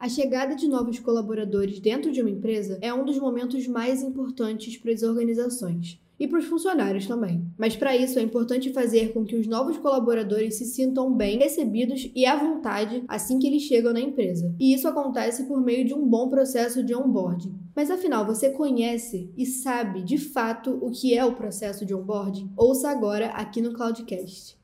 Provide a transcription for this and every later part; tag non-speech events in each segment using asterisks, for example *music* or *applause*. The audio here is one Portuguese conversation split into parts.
A chegada de novos colaboradores dentro de uma empresa é um dos momentos mais importantes para as organizações e para os funcionários também. Mas para isso é importante fazer com que os novos colaboradores se sintam bem recebidos e à vontade assim que eles chegam na empresa. E isso acontece por meio de um bom processo de onboarding. Mas afinal, você conhece e sabe de fato o que é o processo de onboarding? Ouça agora aqui no Cloudcast.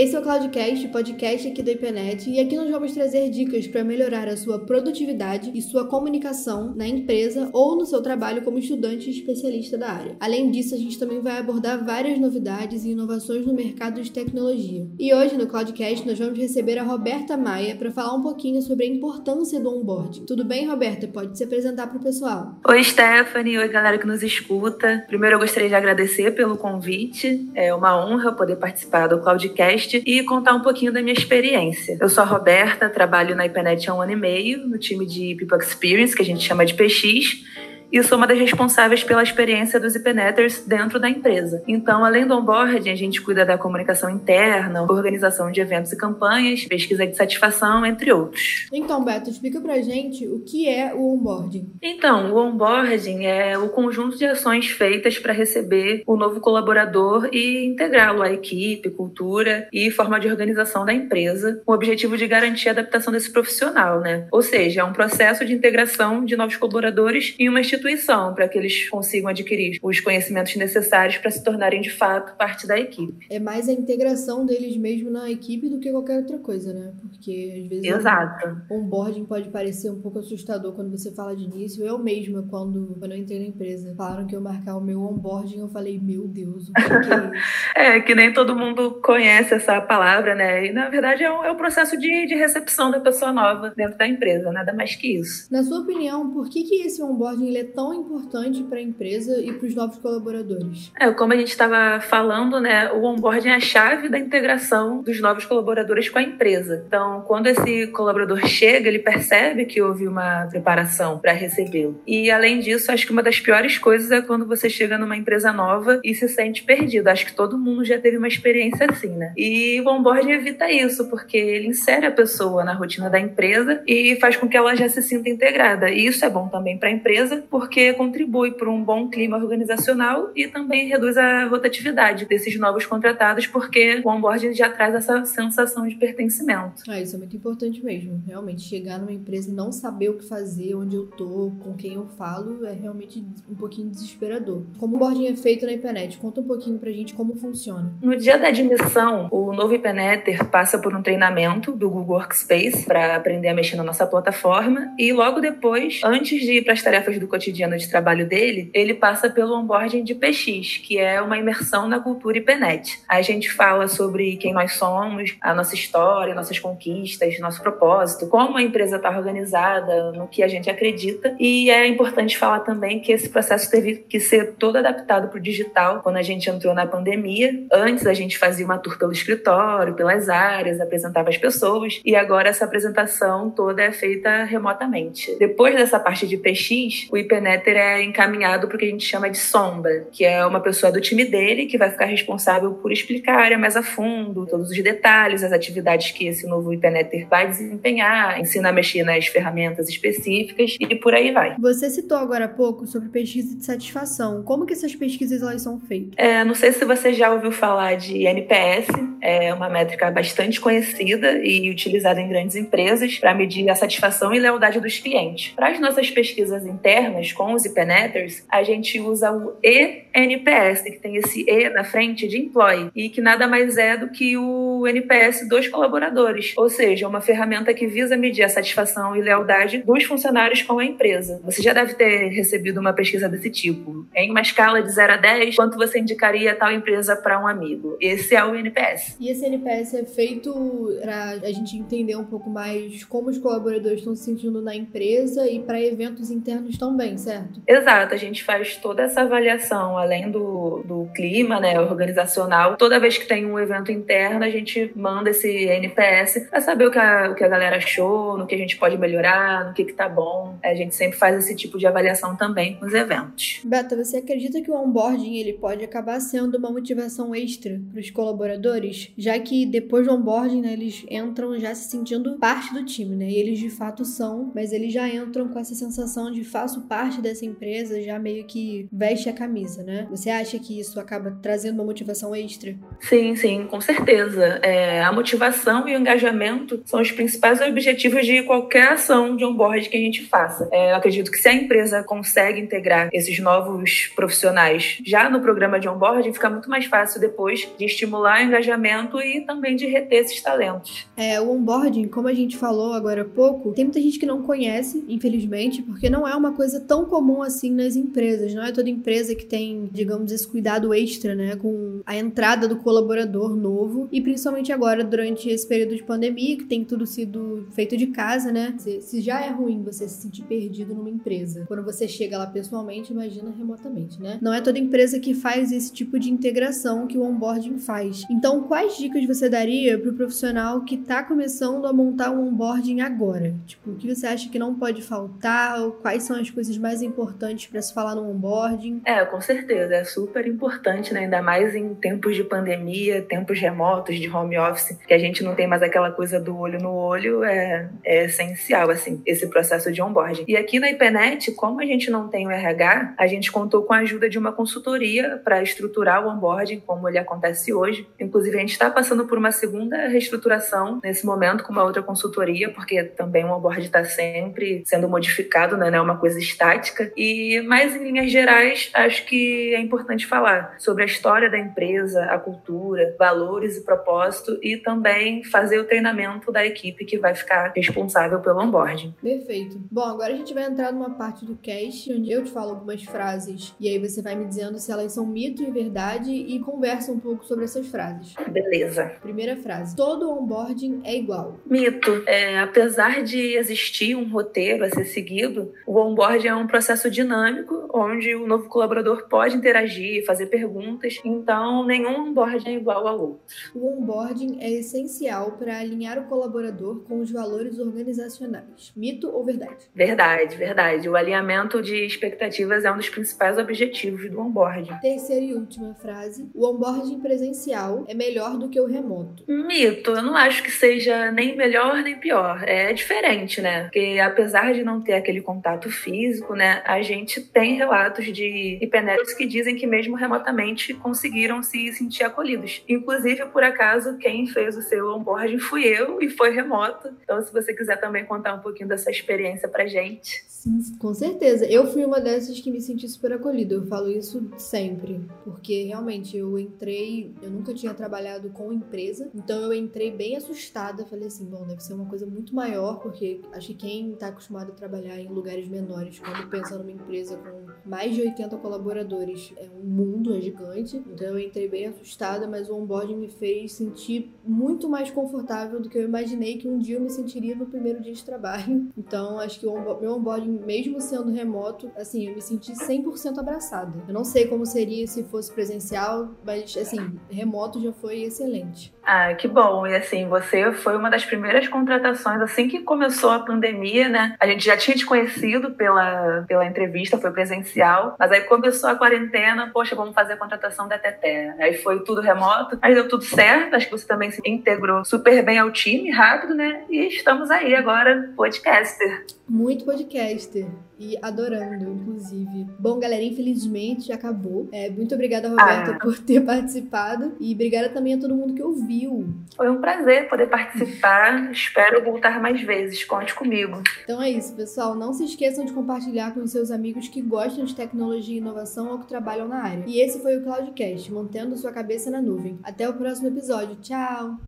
Esse é o Cloudcast, podcast aqui da IPNET, e aqui nós vamos trazer dicas para melhorar a sua produtividade e sua comunicação na empresa ou no seu trabalho como estudante especialista da área. Além disso, a gente também vai abordar várias novidades e inovações no mercado de tecnologia. E hoje no Cloudcast nós vamos receber a Roberta Maia para falar um pouquinho sobre a importância do onboarding. Tudo bem, Roberta? Pode se apresentar para o pessoal. Oi, Stephanie. Oi, galera que nos escuta. Primeiro, eu gostaria de agradecer pelo convite. É uma honra poder participar do Cloudcast podcast e contar um pouquinho da minha experiência. Eu sou a Roberta, trabalho na IPNET há um ano e meio, no time de People Experience, que a gente chama de PX, e sou uma das responsáveis pela experiência dos IPNeters dentro da empresa. Então, além do onboarding, a gente cuida da comunicação interna, organização de eventos e campanhas, pesquisa de satisfação, entre outros. Então, Beto, explica pra gente o que é o onboarding. Então, o onboarding é o conjunto de ações feitas para receber o novo colaborador e integrá-lo à equipe, cultura e forma de organização da empresa, com o objetivo de garantir a adaptação desse profissional, né? Ou seja, é um processo de integração de novos colaboradores em uma instituição instituição para que eles consigam adquirir os conhecimentos necessários para se tornarem de fato parte da equipe. É mais a integração deles mesmo na equipe do que qualquer outra coisa, né? Porque às vezes Exato. o onboarding pode parecer um pouco assustador quando você fala de início. Eu mesma, quando, quando eu entrei na empresa, falaram que eu marcar o meu onboarding, eu falei, meu Deus, o que, é isso? *laughs* é, que nem todo mundo conhece essa palavra, né? E na verdade é um, é um processo de, de recepção da pessoa nova dentro da empresa, nada mais que isso. Na sua opinião, por que, que esse onboarding ele é tão importante para a empresa e para os novos colaboradores? É, como a gente estava falando, né, o onboarding é a chave da integração dos novos colaboradores com a empresa. Então, quando esse colaborador chega, ele percebe que houve uma preparação para recebê-lo. E além disso, acho que uma das piores coisas é quando você chega numa empresa nova e se sente perdido. Acho que todo mundo já teve uma experiência assim, né? E o onboarding evita isso, porque ele insere a pessoa na rotina da empresa e faz com que ela já se sinta integrada. E isso é bom também para a empresa, porque contribui para um bom clima organizacional e também reduz a rotatividade desses novos contratados, porque o onboarding já traz essa sensação de pertencimento. Ah, isso é muito importante mesmo. Realmente, chegar numa empresa e não saber o que fazer, onde eu tô, com quem eu falo, é realmente um pouquinho desesperador. Como o onboarding é feito na internet? Conta um pouquinho pra gente como funciona. No dia da admissão, o novo IPNetter passa por um treinamento do Google Workspace para aprender a mexer na nossa plataforma e logo depois, antes de ir para as tarefas do cotidiano de trabalho dele, ele passa pelo onboarding de PX, que é uma imersão na cultura IPNET. A gente fala sobre quem nós somos, a nossa história, nossas conquistas, nosso propósito, como a empresa está organizada, no que a gente acredita. E é importante falar também que esse processo teve que ser todo adaptado para o digital quando a gente entrou na pandemia. Antes a gente fazia uma tour pelo escritório, pelas áreas, apresentava as pessoas, e agora essa apresentação toda é feita remotamente. Depois dessa parte de PX, o IPNetter é encaminhado para o que a gente chama de sombra, que é uma pessoa do time dele que vai ficar responsável por explicar a área mais a fundo, todos os detalhes, as atividades que esse novo IPNetter vai desempenhar, ensina a mexer nas ferramentas específicas e por aí vai. Você citou agora há pouco sobre pesquisa de satisfação. Como que essas pesquisas elas são feitas? É, não sei se você já ouviu falar de NPS, é uma métrica bastante conhecida e utilizada em grandes empresas para medir a satisfação e lealdade dos clientes. Para as nossas pesquisas internas com os IPNetters, a gente usa o ENPS, que tem esse E na frente de employee, e que nada mais é do que o NPS dos colaboradores, ou seja, uma ferramenta que visa medir a satisfação e lealdade dos funcionários com a empresa. Você já deve ter recebido uma pesquisa desse tipo. Em uma escala de 0 a 10, quanto você indicaria tal empresa para um amigo? Esse é o NPS. E esse NPS é feito para a gente entender um pouco mais como os colaboradores estão se sentindo na empresa e para eventos internos também também, certo? Exato, a gente faz toda essa avaliação, além do, do clima né, organizacional. Toda vez que tem um evento interno, a gente manda esse NPS para saber o que, a, o que a galera achou, no que a gente pode melhorar, no que, que tá bom. A gente sempre faz esse tipo de avaliação também nos eventos. Beta, você acredita que o onboarding ele pode acabar sendo uma motivação extra para os colaboradores, já que depois do onboarding né, eles entram já se sentindo parte do time, né? E eles de fato são, mas eles já entram com essa sensação de faço parte dessa empresa, já meio que veste a camisa, né? Você acha que isso acaba trazendo uma motivação extra? Sim, sim, com certeza. É, a motivação e o engajamento são os principais objetivos de qualquer ação de onboard que a gente faça. É, eu acredito que se a empresa consegue integrar esses novos profissionais já no programa de onboarding, fica muito mais fácil depois de estimular o engajamento e também de reter esses talentos. É, o onboarding, como a gente falou agora há pouco, tem muita gente que não conhece, infelizmente, porque não é uma coisa tão comum assim nas empresas. Não é toda empresa que tem, digamos, esse cuidado extra, né, com a entrada do colaborador novo e principalmente agora durante esse período de pandemia, que tem tudo sido feito de casa, né? Se, se já é ruim você se sentir perdido numa empresa, quando você chega lá pessoalmente, imagina remotamente, né? Não é toda empresa que faz esse tipo de integração que o onboarding faz. Então, quais dicas você daria para o profissional que está começando a montar um onboarding agora? Tipo, o que você acha que não pode faltar? Quais são as coisas mais importantes para se falar no onboarding? É, com certeza. É super importante, né? Ainda mais em tempos de pandemia, tempos remotos, de home office, que a gente não tem mais aquela coisa do olho no olho, é, é essencial, assim, esse processo de onboarding. E aqui na IPNET, como a gente não tem o RH, a gente contou com a ajuda de uma consultoria para estruturar o onboarding como ele acontece hoje. Inclusive, a gente está passando por uma segunda reestruturação nesse momento com uma outra consultoria, porque também o onboarding está sempre sendo modificado, né? é uma coisa estática. E, mais em linhas gerais, acho que é importante falar sobre a história da empresa, a cultura, valores e propósito, e também fazer o treinamento da equipe que vai ficar responsável pelo onboarding. Perfeito. Bom, agora a gente vai entrar numa parte do cast onde eu te falo algumas frases e aí você vai me dizendo se elas são mito e verdade e conversa um pouco sobre essas frases. Beleza. Primeira frase: todo onboarding é igual. Mito. É, apesar de existir um roteiro a ser seguido, o onboarding é um processo dinâmico onde o novo colaborador pode interagir, fazer perguntas. Então, nenhum onboarding é igual ao outro. O onboarding é essencial para alinhar o colaborador com os valores organizacionais. Mito ou verdade? Verdade, verdade. O alinhamento de expectativas é um dos principais objetivos do onboarding. Terceira e última frase: o onboarding presencial é melhor do que o remoto. Mito. Eu não acho que seja nem melhor nem pior. É diferente, né? Porque apesar de não ter aquele contato físico, né, a gente tem relatos de IPNETs que dizem que mesmo remotamente conseguiram se sentir acolhidos. Inclusive, por acaso, quem fez o seu onboarding fui eu e foi remoto. Então, se você quiser também contar um pouquinho dessa experiência pra gente. Sim, com certeza. Eu fui uma dessas que me senti super acolhida. Eu falo isso sempre, porque realmente eu entrei, eu nunca tinha trabalhado com empresa, então eu entrei bem assustada. Falei assim, bom, deve ser uma coisa muito maior, porque acho que quem tá acostumado a trabalhar em lugares menores, quando pensa numa empresa com mais de 80 colaboradores, é um mundo, é gigante. Então eu entrei bem assustada, mas o onboarding me fez sentir muito mais confortável do que eu imaginei que um dia eu me sentiria no primeiro dia de trabalho. *laughs* Então acho que o meu onboarding, mesmo sendo remoto, assim, eu me senti 100% abraçada. Eu não sei como seria se fosse presencial, mas assim, remoto já foi excelente. Ah, que bom. E assim, você foi uma das primeiras contratações assim que começou a pandemia, né? A gente já tinha te conhecido pela, pela entrevista, foi presencial, mas aí começou a quarentena, poxa, vamos fazer a contratação da Teté. Aí foi tudo remoto, mas deu tudo certo. Acho que você também se integrou super bem ao time, rápido, né? E estamos aí agora, podcaster. Muito podcaster e adorando, inclusive. Bom, galera, infelizmente já acabou. É, muito obrigada, Roberta, ah. por ter participado e obrigada também a todo mundo que ouviu. Foi um prazer poder participar. Espero voltar mais vezes. Conte comigo. Então é isso, pessoal. Não se esqueçam de compartilhar com os seus amigos que gostam de tecnologia e inovação ou que trabalham na área. E esse foi o Cloudcast, mantendo sua cabeça na nuvem. Até o próximo episódio. Tchau!